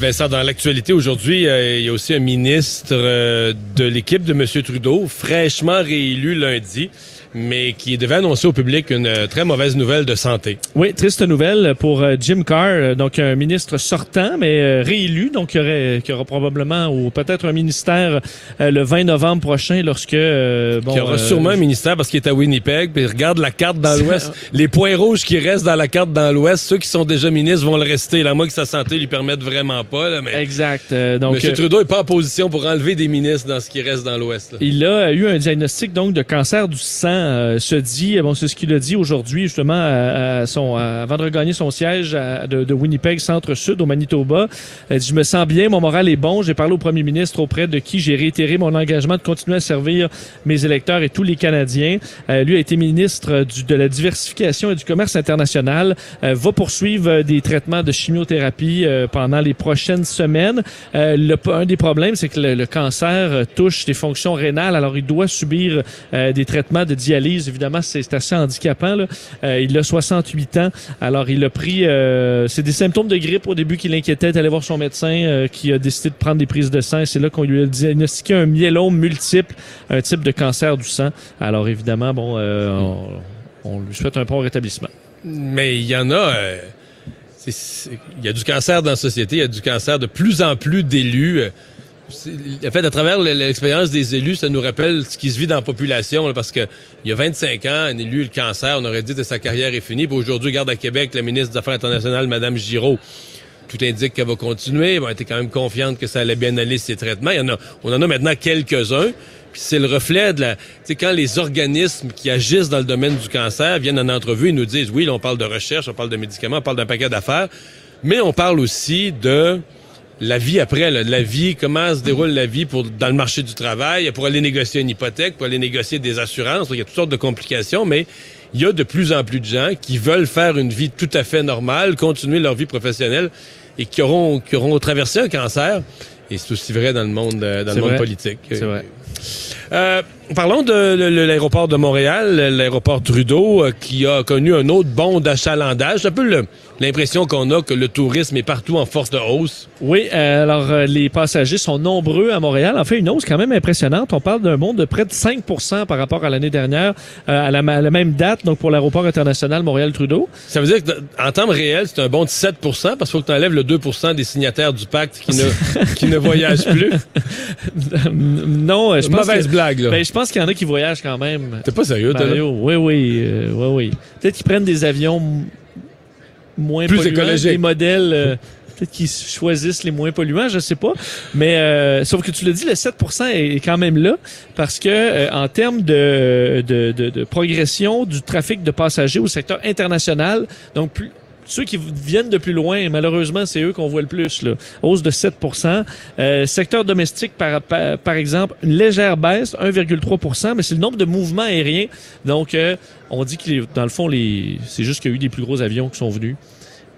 Vincent, dans l'actualité aujourd'hui, euh, il y a aussi un ministre euh, de l'équipe de M. Trudeau, fraîchement réélu lundi mais qui devait annoncer au public une euh, très mauvaise nouvelle de santé. Oui, triste nouvelle pour euh, Jim Carr, donc un ministre sortant, mais réélu, donc qui, aurait, qui aura probablement ou peut-être un ministère le 20 novembre prochain lorsque... bon, qui aura sûrement un ministère parce qu'il est à Winnipeg, puis regarde la carte dans l'Ouest. Les points rouges qui restent dans la carte dans l'Ouest, ceux qui sont déjà ministres vont le rester. Là, moi que sa santé lui permette vraiment pas. Là, mais exact. donc, M. Trudeau est pas en position pour enlever des ministres dans ce qui reste dans l'Ouest. Il a eu un diagnostic donc de cancer du sang euh, se dit, bon, c'est ce qu'il a dit aujourd'hui justement à, son, avant de regagner son siège de, Winnipeg Centre-Sud au Manitoba. Il dit, je me sens bien, mon moral est bon. J'ai parlé au premier ministre auprès de qui j'ai réitéré mon engagement de continuer à servir mes électeurs et tous les Canadiens. Euh, lui a été ministre du, de la diversification et du commerce international. Euh, va poursuivre des traitements de chimiothérapie pendant les prochaines semaines. Le, un des problèmes, c'est que le, cancer touche des fonctions rénales. Alors, il doit subir des traitements de dialyse évidemment, c'est assez handicapant. Euh, il a 68 ans. Alors, il a pris... Euh, c'est des symptômes de grippe au début qui l'inquiétait. allé voir son médecin euh, qui a décidé de prendre des prises de sang. C'est là qu'on lui a diagnostiqué un myélome multiple, un type de cancer du sang. Alors, évidemment, bon, on, lui souhaite un bon rétablissement. Mais il y en a... il y a du cancer dans la société, il y a du cancer de plus en plus d'élus. En fait, à travers l'expérience des élus, ça nous rappelle ce qui se vit dans la population, parce que il y a 25 ans, un élu le cancer, on aurait dit que sa carrière est finie. Puis aujourd'hui, garde à Québec, la ministre des Affaires internationales, Mme Giraud, tout indique qu'elle va continuer. Elle était quand même confiante que ça allait bien aller ses traitements. Il y en a, on en a maintenant quelques-uns. Puis c'est le reflet de la... Tu sais, quand les organismes qui agissent dans le domaine du cancer viennent en entrevue et nous disent, oui, là, on parle de recherche, on parle de médicaments, on parle d'un paquet d'affaires, mais on parle aussi de la vie après, la vie, comment se déroule la vie pour dans le marché du travail, pour aller négocier une hypothèque, pour aller négocier des assurances. il y a toutes sortes de complications, mais il y a de plus en plus de gens qui veulent faire une vie tout à fait normale, continuer leur vie professionnelle et qui auront, qui auront traversé un cancer. Et c'est aussi vrai dans le monde, euh, dans le monde politique. C'est vrai. Euh, parlons de l'aéroport de Montréal, l'aéroport Trudeau, euh, qui a connu un autre bond d'achalandage. Un peu l'impression qu'on a que le tourisme est partout en force de hausse. Oui, euh, alors les passagers sont nombreux à Montréal. En fait, une hausse quand même impressionnante. On parle d'un bond de près de 5% par rapport à l'année dernière, à la, même date, donc pour l'aéroport international Montréal-Trudeau. Ça veut dire qu'en termes réels, c'est un bond de 7 parce qu'il faut que tu enlèves le 2% des signataires du pacte qui ne, qui ne voyagent plus. non, je pense Mauvaise blague, là. Ben, je pense qu'il y en a qui voyagent quand même. T'es pas sérieux, toi, Oui, oui, euh, oui, oui. Peut-être qu'ils prennent des avions moins Plus polluants, écologiques. des modèles... Euh, peut-être qu'ils choisissent les moins polluants, je sais pas. Mais euh, sauf que tu l'as dit, le 7% est quand même là parce que en termes de, de, de, de, progression du trafic de passagers au secteur international, donc plus, ceux qui viennent de plus loin, malheureusement, c'est eux qu'on voit le plus. Là. Hausse de 7% euh, Secteur domestique, par, exemple, une légère baisse, 1,3% mais c'est le nombre de mouvements aériens. Donc, euh, on dit que dans le fond, c'est juste qu'il y a eu des plus gros avions qui sont venus.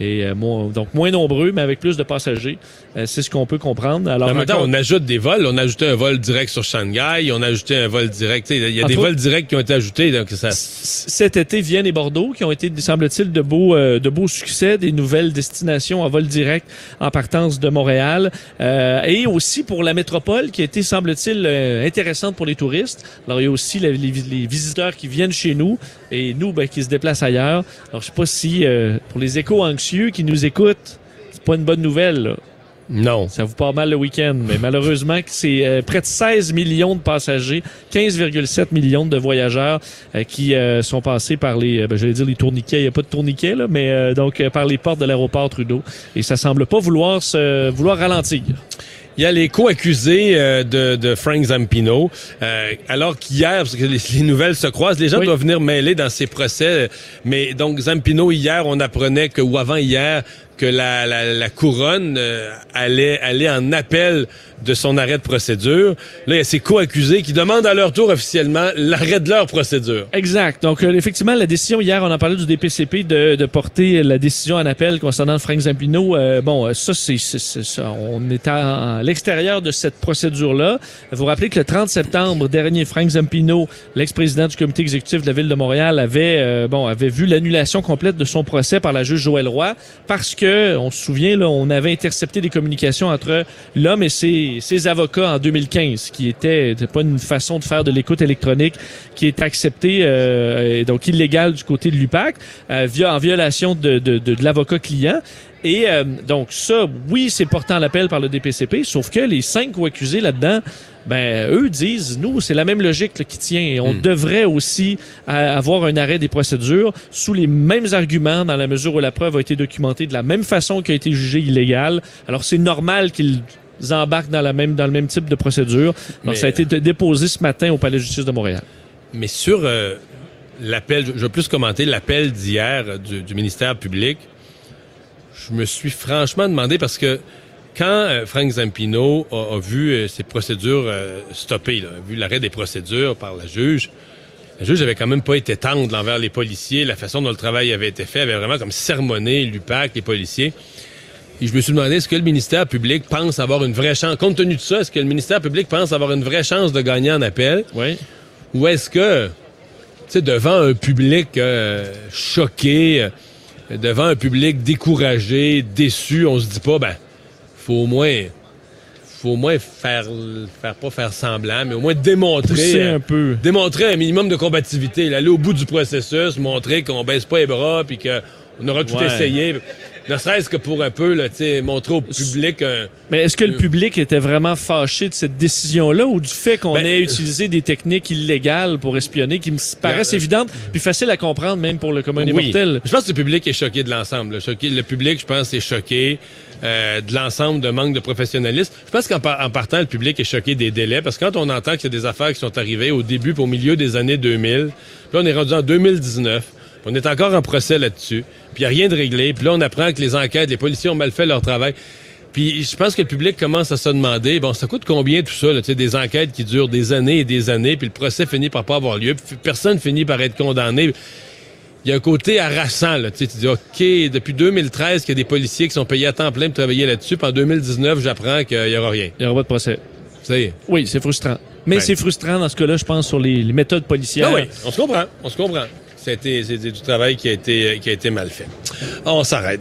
Et euh, donc moins nombreux, mais avec plus de passagers. Euh, c'est ce qu'on peut comprendre. Alors, maintenant, on ajoute des vols. On a ajouté un vol direct sur Shanghai. On a ajouté un vol direct. Il y a des vols directs qui ont été ajoutés. Donc ça... Cet été, Vienne et Bordeaux, qui ont été, semble-t-il, de beaux, euh, de beaux succès, des nouvelles destinations en vol direct en partance de Montréal. et aussi pour la métropole, qui a été, semble-t-il, intéressante pour les touristes. Alors, il y a aussi les, les, visiteurs qui viennent chez nous et nous, ben, qui se déplacent ailleurs. Alors, je sais pas si, pour les échos anxieux, qui nous écoutent, c'est pas une bonne nouvelle. Non. Ça vous part mal le week-end, mais malheureusement, c'est euh, près de 16 millions de passagers, 15,7 millions de voyageurs euh, qui euh, sont passés par les, ben, j'allais dire les tourniquets, il n'y a pas de tourniquets, là, mais donc par les portes de l'aéroport Trudeau. Et ça semble pas vouloir se, vouloir ralentir. Il y a les co-accusés euh, de, de, Frank Zampino. Euh, alors qu'hier, parce que les, nouvelles se croisent, les gens doivent venir mêler dans ces procès. Mais donc, Zampino, hier, on apprenait que, ou avant hier, que la, la, la couronne euh, allait en appel de son arrêt de procédure. Là, il y a ses co-accusés qui demandent à leur tour officiellement l'arrêt de leur procédure. Exact. Donc, euh, effectivement, la décision hier, on en parlait du DPCP de, de porter la décision en appel concernant Frank Zampino. Euh, bon, euh, ça, c'est ça. On est à, à l'extérieur de cette procédure-là. Vous vous rappelez que le 30 septembre dernier, Frank Zampino, l'ex-président du comité exécutif de la ville de Montréal, avait euh, bon avait vu l'annulation complète de son procès par la juge Joël Roy parce que, on se souvient, là, on avait intercepté des communications entre l'homme et ses avocats en 2015, qui était, pas une façon de faire de l'écoute électronique qui est acceptée, euh, donc illégale du côté de l'UPAC, euh, via, en violation de, l'avocat client. Et euh, donc ça, oui, c'est portant l'appel par le DPCP, sauf que les cinq accusés là-dedans, ben eux disent, nous, c'est la même logique là, qui tient. Et on Hmm. devrait aussi euh, avoir un arrêt des procédures sous les mêmes arguments dans la mesure où la preuve a été documentée de la même façon qu'a été jugée illégale. Alors c'est normal qu'ils embarquent dans la même dans le même type de procédure. Donc Mais- ça a été d- déposé ce matin au Palais de justice de Montréal. Mais sur euh, l'appel, je vais plus commenter l'appel d'hier euh, du, du ministère public. Je me suis franchement demandé parce que quand euh, Frank Zampino a, a vu euh, ses procédures euh, stoppées, là, a vu l'arrêt des procédures par la juge, la juge avait quand même pas été tendre envers les policiers. La façon dont le travail avait été fait avait vraiment comme sermonné l'UPAC, les policiers. Et je me suis demandé, est-ce que le ministère public pense avoir une vraie chance, compte tenu de ça, est-ce que le ministère public pense avoir une vraie chance de gagner en appel? Oui. Ou est-ce que, tu sais, devant un public euh, choqué, euh, devant un public découragé, déçu, on se dit pas, ben, faut au moins, faut au moins faire, faire pas faire semblant, mais au moins démontrer, Pousser euh, un peu. démontrer un minimum de combativité, aller au bout du processus, montrer qu'on baisse pas les bras, puis qu'on aura tout Ouais. essayé. Ne serait-ce que pour un peu, là, tu sais, montrer au public un, Mais est-ce que le public était vraiment fâché de cette décision-là ou du fait qu'on Ben, ait utilisé des techniques illégales pour espionner qui me paraissent euh, évidentes puis faciles à comprendre même pour le commun des Oui. mortels? Je pense que le public est choqué de l'ensemble. Choqué, le public, je pense, est choqué euh, de l'ensemble de manque de professionnalisme. Je pense qu'en par- en partant, le public est choqué des délais parce que quand on entend qu'il y a des affaires qui sont arrivées au début puis au milieu des années 2000, puis là, on est rendu en 2019, puis on est encore en procès là-dessus, puis il n'y a rien de réglé, puis là, on apprend que les enquêtes, les policiers ont mal fait leur travail. Puis je pense que le public commence à se demander, bon, ça coûte combien tout ça, là, tu sais, des enquêtes qui durent des années et des années, puis le procès finit par pas avoir lieu, puis personne finit par être condamné il y a un côté harassant. Là. Tu, sais, tu dis, OK, depuis 2013, qu'il y a des policiers qui sont payés à temps plein pour travailler là-dessus. Puis en 2019, j'apprends qu'il n'y aura rien. Il n'y aura pas de procès. Oui, c'est frustrant. Mais Ouais. c'est frustrant dans ce cas-là, je pense, sur les, les méthodes policières. Ah oui, on se comprend. On se comprend. C'était, du travail qui a été, qui a été mal fait. On s'arrête.